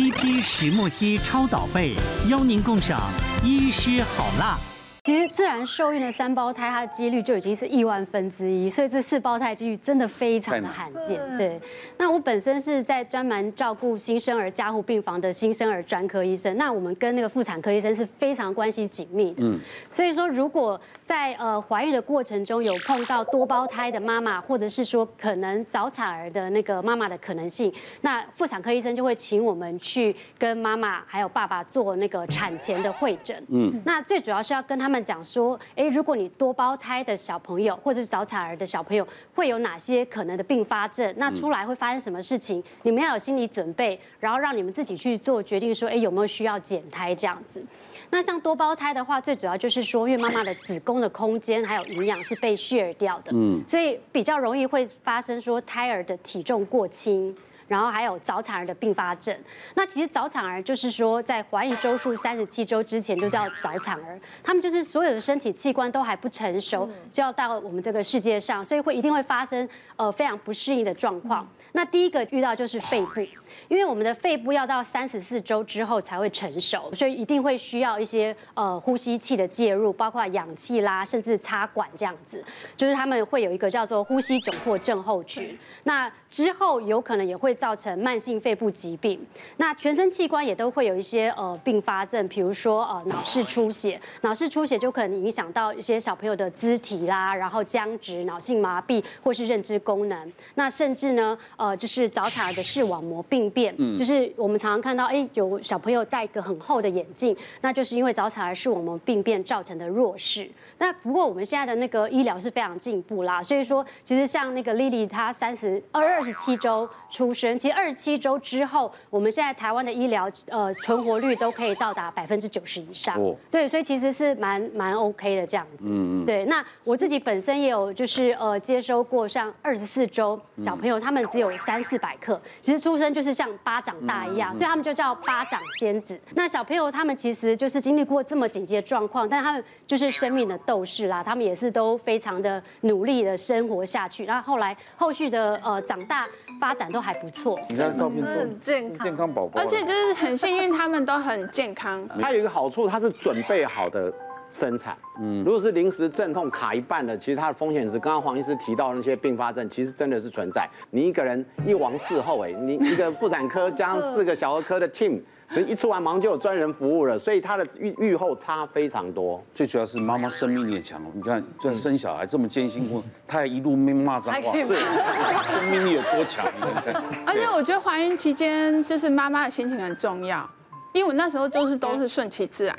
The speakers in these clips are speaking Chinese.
TP 石墨烯超导被，邀您共赏医师好辣。其实自然受孕的三胞胎，它的几率就已经是亿万分之一，所以这四胞胎几率真的非常的罕见。对，那我本身是在专门照顾新生儿加护病房的新生儿专科医生，那我们跟那个妇产科医生是非常关系紧密的。嗯，所以说如果在呃怀孕的过程中有碰到多胞胎的妈妈，或者是说可能早产儿的那个妈妈的可能性，那妇产科医生就会请我们去跟妈妈还有爸爸做那个产前的会诊。嗯，那最主要是要跟他们。讲说，哎，如果你多胞胎的小朋友或者是早产儿的小朋友，会有哪些可能的并发症？那出来会发生什么事情？你们要有心理准备，然后让你们自己去做决定，说，哎，有没有需要减胎这样子？那像多胞胎的话，最主要就是说，因为妈妈的子宫的空间还有营养是被 share 掉的，嗯，所以比较容易会发生说胎儿的体重过轻。然后还有早产儿的并发症。那其实早产儿就是说，在怀孕周数三十七周之前就叫早产儿，他们就是所有的身体器官都还不成熟，就要到我们这个世界上，所以会一定会发生呃非常不适应的状况。那第一个遇到就是肺部。因为我们的肺部要到三十四周之后才会成熟，所以一定会需要一些呃呼吸器的介入，包括氧气啦，甚至插管这样子。就是他们会有一个叫做呼吸窘迫症候群，那之后有可能也会造成慢性肺部疾病。那全身器官也都会有一些呃并发症，比如说呃脑室出血，脑室出血就可能影响到一些小朋友的肢体啦，然后僵直、脑性麻痹或是认知功能。那甚至呢呃就是早产儿的视网膜病变。嗯，就是我们常常看到，哎，有小朋友戴一个很厚的眼镜，那就是因为早产儿视网膜病变造成的弱视。那不过我们现在的那个医疗是非常进步啦，所以说其实像那个 Lily 她三十二二十七周出生，其实二十七周之后，我们现在台湾的医疗呃存活率都可以到达百分之九十以上。哦，对，所以其实是蛮蛮 OK 的这样子。嗯嗯。对，那我自己本身也有就是呃接收过像二十四周小朋友，他们只有三四百克，其实出生就是像。巴掌大一样，所以他们就叫巴掌仙子。那小朋友他们其实就是经历过这么紧急的状况，但他们就是生命的斗士啦。他们也是都非常的努力的生活下去。然后后来后续的呃长大发展都还不错。你看照片都很健康，健康宝宝，而且就是很幸运，他们都很健康。它有一个好处，它是准备好的。生产，嗯，如果是临时阵痛卡一半的，其实它的风险是刚刚黄医师提到的那些并发症，其实真的是存在。你一个人一王四后，哎，你一个妇产科加上四个小儿科的 team，等一出完忙就有专人服务了，所以它的预预后差非常多。最主要是妈妈生命力也强，你看，就生小孩这么艰辛苦，她还一路没骂脏话，生命力有多强？而且我觉得怀孕期间就是妈妈的心情很重要，因为我那时候就是都是顺其自然。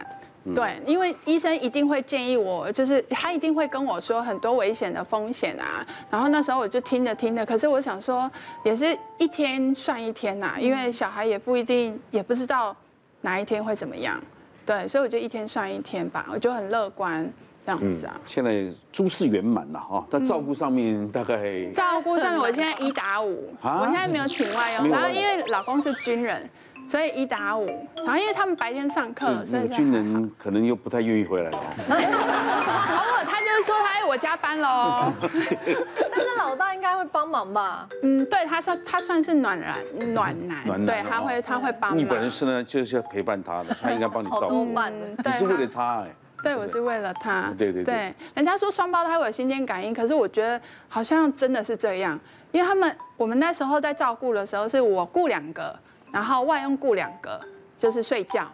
对，因为医生一定会建议我，就是他一定会跟我说很多危险的风险啊。然后那时候我就听着听着，可是我想说，也是一天算一天呐，因为小孩也不一定，也不知道哪一天会怎么样。对，所以我就一天算一天吧，我就很乐观这样子啊。现在诸事圆满了哈，但照顾上面大概照顾上面，我现在 一打五，我现在没有请外佣，然后因为老公是军人。所以一打五，然后因为他们白天上课，所以军人可能又不太愿意回来了。偶尔他就是说他我加班喽。但是老大应该会帮忙吧？嗯，对，他算他算是暖男，暖男，对，他会他会帮忙。你本人是呢，就是要陪伴他的，他应该帮你 照顾。你是为了他哎？对，我是为了他。对对对。人家说双胞胎会有心电感应，可是我觉得好像真的是这样，因为他们我们那时候在照顾的时候，是我顾两个。然后外用雇两个，就是睡觉，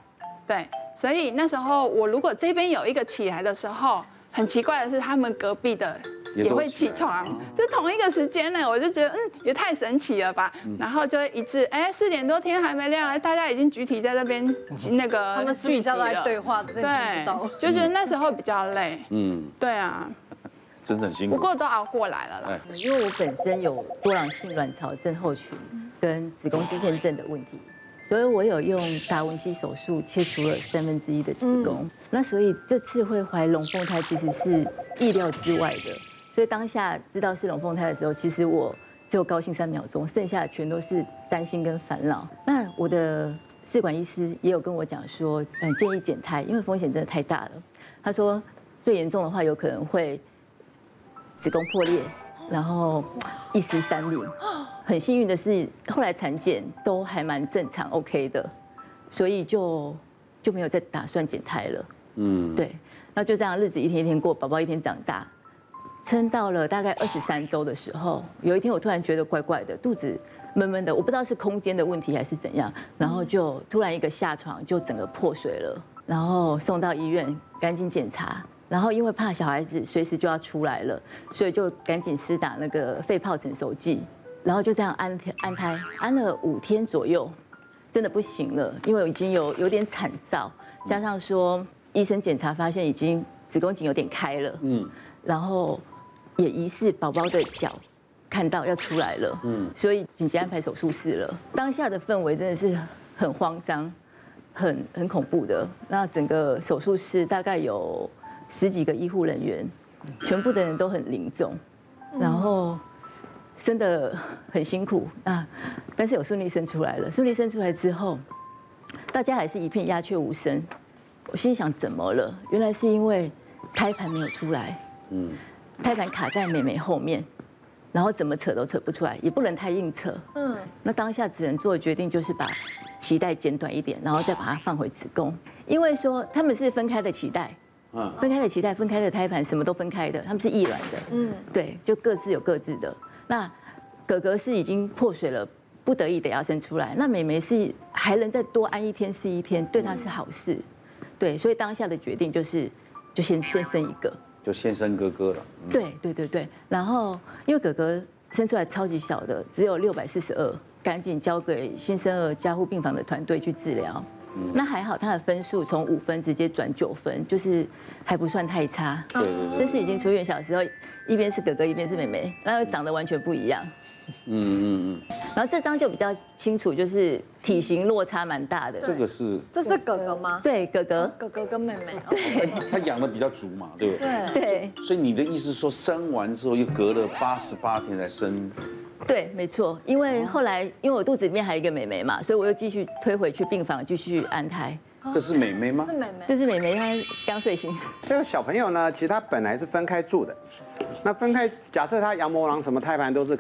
对，所以那时候我如果这边有一个起来的时候，很奇怪的是他们隔壁的也会起床，就同一个时间呢，我就觉得嗯也太神奇了吧，然后就一致哎四点多天还没亮，大家已经集体在那边那个他们私底下都在对话，对，就觉得那时候比较累，嗯，对啊，真的很辛苦，不过都熬过来了啦，因为我本身有多囊性卵巢症候群。跟子宫肌腺症的问题，所以我有用达文西手术切除了三分之一的子宫。那所以这次会怀龙凤胎其实是意料之外的。所以当下知道是龙凤胎的时候，其实我只有高兴三秒钟，剩下的全都是担心跟烦恼。那我的试管医师也有跟我讲说，嗯，建议减胎，因为风险真的太大了。他说最严重的话有可能会子宫破裂，然后一尸三命。很幸运的是，后来产检都还蛮正常，OK 的，所以就就没有再打算减胎了。嗯，对，那就这样日子一天一天过，宝宝一天长大，撑到了大概二十三周的时候，有一天我突然觉得怪怪的，肚子闷闷的，我不知道是空间的问题还是怎样，然后就突然一个下床就整个破水了，然后送到医院赶紧检查，然后因为怕小孩子随时就要出来了，所以就赶紧施打那个肺泡成熟剂，然后就这样安安胎，安了五天左右，真的不行了，因为我已经有有点惨躁，加上说医生检查发现已经子宫颈有点开了，嗯，然后也疑似宝宝的脚。看到要出来了，嗯，所以紧急安排手术室了。当下的氛围真的是很慌张，很很恐怖的。那整个手术室大概有十几个医护人员，全部的人都很凝重，然后生的很辛苦啊，但是有顺利生出来了。顺利生出来之后，大家还是一片鸦雀无声。我心想，怎么了？原来是因为胎盘没有出来，嗯，胎盘卡在妹妹后面。然后怎么扯都扯不出来，也不能太硬扯。嗯，那当下只能做的决定就是把脐带剪短一点，然后再把它放回子宫。因为说他们是分开的脐带，嗯，分开的脐带，分开的胎盘，什么都分开的，他们是异卵的。嗯，对，就各自有各自的。那哥哥是已经破水了，不得已得要生出来。那妹妹是还能再多安一天是一天，对她是好事。对，所以当下的决定就是，就先先生一个。就先生哥哥了。对对对对，然后因为哥哥生出来超级小的，只有六百四十二，赶紧交给新生儿加护病房的团队去治疗。那还好，他的分数从五分直接转九分，就是还不算太差。对对对。这是已经出院小时候，一边是哥哥，一边是妹妹，然后长得完全不一样。嗯嗯嗯。然后这张就比较清楚，就是体型落差蛮大的。这个是。这是哥哥吗？对，哥哥。哥哥跟妹妹。对。他养的比较足嘛，对不对？对。对。所以你的意思说，生完之后又隔了八十八天才生？对，没错，因为后来因为我肚子里面还有一个妹妹嘛，所以我又继续推回去病房继续安胎。这是妹妹吗？是妹妹，这是妹妹，她刚睡醒。这个小朋友呢，其实他本来是分开住的。那分开，假设他羊膜囊什么胎盘都是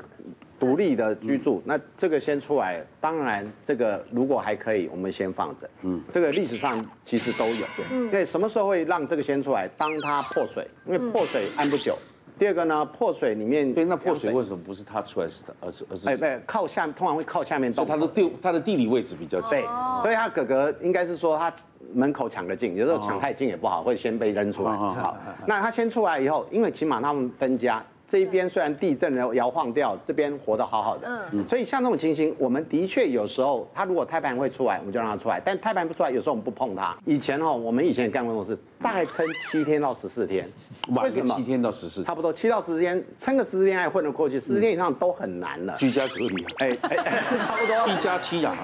独立的居住，那这个先出来，当然这个如果还可以，我们先放着。嗯，这个历史上其实都有。对，对，什么时候会让这个先出来？当它破水，因为破水安不久。第二个呢，破水里面，对，那破水为什么不是他出来是他，而是而是？哎，不，靠下，通常会靠下面动。他的地，他的地理位置比较近。对，所以他哥哥应该是说他门口抢得近，有时候抢太近也不好，会先被扔出来。好，那他先出来以后，因为起码他们分家。这一边虽然地震了摇晃掉，这边活得好好的，嗯，所以像这种情形，我们的确有时候，他如果胎盘会出来，我们就让他出来；但胎盘不出来，有时候我们不碰它。以前哦，我们以前也干过这种事，大概撑七天到十四天，为什么？七天到十四，差不多七到十四天，撑个十四天还混得过去，十四天以上都很难了。居家隔离，哎哎，差不多七加七啊，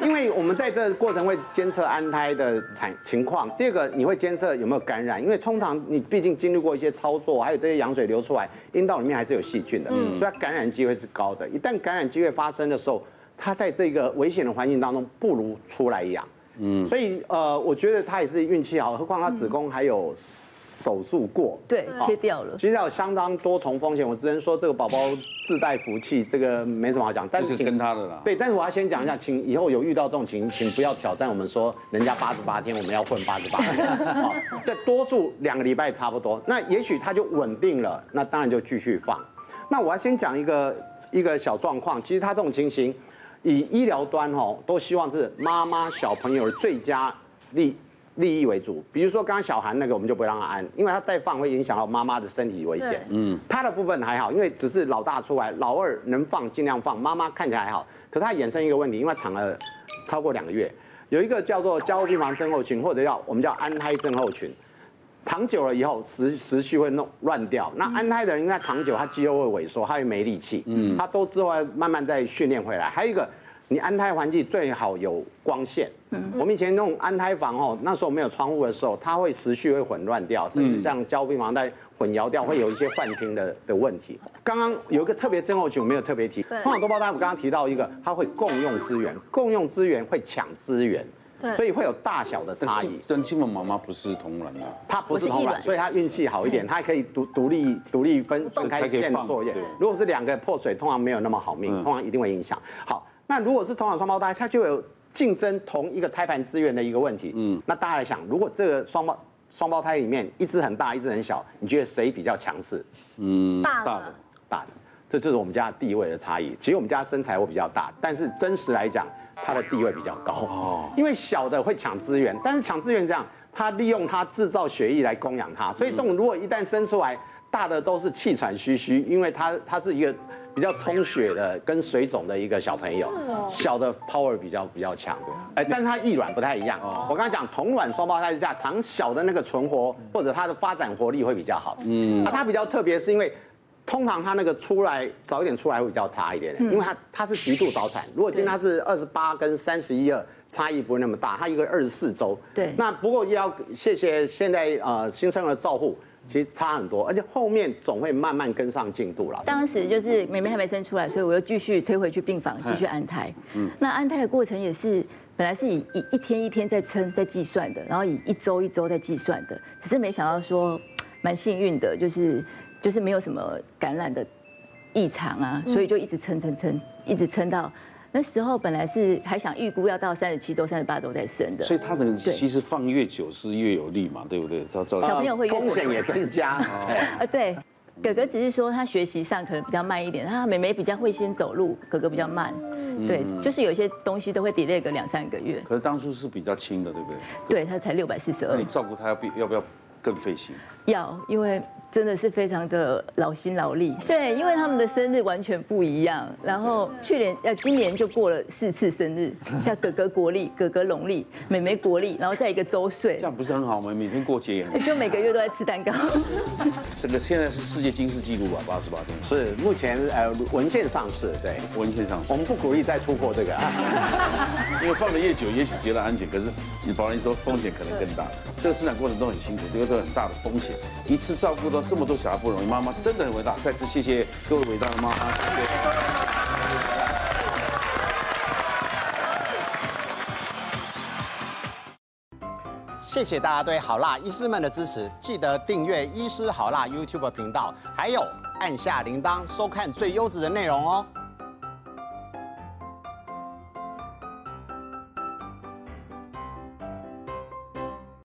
因为我们在这个过程会监测安胎的产情况，第二个你会监测有没有感染，因为通常你毕竟经历过一些操作，还有这些羊水流出来，阴道里面还是有细菌的，所以它感染机会是高的。一旦感染机会发生的时候，它在这个危险的环境当中，不如出来养。嗯，所以呃，我觉得他也是运气好，何况他子宫还有手术过，对，切掉了。其实有相当多重风险，我只能说这个宝宝自带福气，这个没什么好讲。但是跟他的啦。对，但是我要先讲一下，请以后有遇到这种情，请不要挑战我们说人家八十八天，我们要混八十八天。好，这多数两个礼拜差不多。那也许他就稳定了，那当然就继续放。那我要先讲一个一个小状况，其实他这种情形。以医疗端吼，都希望是妈妈小朋友的最佳利利益为主。比如说刚刚小韩那个，我们就不会让他安，因为他再放会影响到妈妈的身体危险。嗯，他的部分还好，因为只是老大出来，老二能放尽量放，妈妈看起来还好。可是他衍生一个问题，因为躺了超过两个月，有一个叫做加护病房症候群，或者叫我们叫安胎症候群。躺久了以后，时时序会弄乱掉。那安胎的人，因为躺久，他肌肉会萎缩，他会没力气。嗯，他都之后慢慢再训练回来。还有一个，你安胎环境最好有光线。嗯，我们以前弄安胎房哦，那时候没有窗户的时候，它会时序会混乱掉，甚至像加护病房在混淆掉，会有一些幻听的的问题。刚刚有一个特别症候群，我没有特别提。通常多胞胎，我刚刚提到一个，他会共用资源，共用资源会抢资源。对所以会有大小的差异。但金门妈妈不是同卵的，她不是同卵，所以她运气好一点，她可以独独立独立分分开还可以放线作业。如果是两个破水，通常没有那么好命，嗯通常一定会影响。好，那如果是同卵双胞胎，它就有竞争同一个胎盘资源的一个问题。嗯，那大家来想，如果这个双胞双胞胎里面一只很大，一只很小，你觉得谁比较强势？嗯，大的大的，大的，这就是我们家地位的差异。其实我们家身材我比较大，但是真实来讲，它的地位比较高。哦，因为小的会抢资源，但是抢资源这样，它利用它制造血液来供养它，所以这种如果一旦生出来，大的都是气喘吁吁，因为它它是一个比较充血的跟水肿的一个小朋友，小的 power 比较比较强。哎，但是它异卵不太一样。我刚才讲同卵双胞胎之下，长小的那个存活或者它的发展活力会比较好。嗯，那它比较特别是因为。通常它那个出来早一点出来会比较差一点点，因为它它是极度早产。如果今天它是二十八跟三十一二，差异不会那么大，它一个二十四周。对那不过要谢谢现在呃新生儿照护，其实差很多，而且后面总会慢慢跟上进度了。当时就是妹妹还没生出来，所以我又继续推回去病房继续安胎。嗯，那安胎的过程也是本来是以一一天一天在称在计算的，然后以一周一周在计算的，只是没想到说蛮幸运的，就是就是没有什么感染的异常啊，所以就一直撑撑撑，一直撑到那时候本来是还想预估要到三十七周、三十八周再生的，所以它的其实放越久是越有利嘛，对不对？小朋友会越风险也增加。啊，对，哥哥只是说他学习上可能比较慢一点，他妹妹比较会先走路，哥哥比较慢。对，就是有些东西都会 delay 个两三个月。可是当初是比较轻的，对不对？对他才六百四十二那你，照顾他要不要不要更费心？要，因为真的是非常的劳心劳力。对，因为他们的生日完全不一样，然后去年呃今年就过了四次生日，像哥哥国历、哥哥农历、妹妹国历，然后再一个周岁这，样不是很好吗？每天过节也很好。就每个月都在吃蛋糕。这个现在是世界金氏纪录吧，八十八天是目前呃文献上市，对，文献上市我。们不鼓励再突破这个啊。因为放的越久，也许觉得安全，可是你保人说风险可能更大。这个生产过程都很辛苦，这个都很大的风险。一次照顾到这么多小孩不容易，妈妈真的很伟大。再次谢谢各位伟大的妈妈。谢谢大家对好辣医师们的支持，记得订阅医师好辣 YouTube 频道，还有按下铃铛收看最优质的内容哦。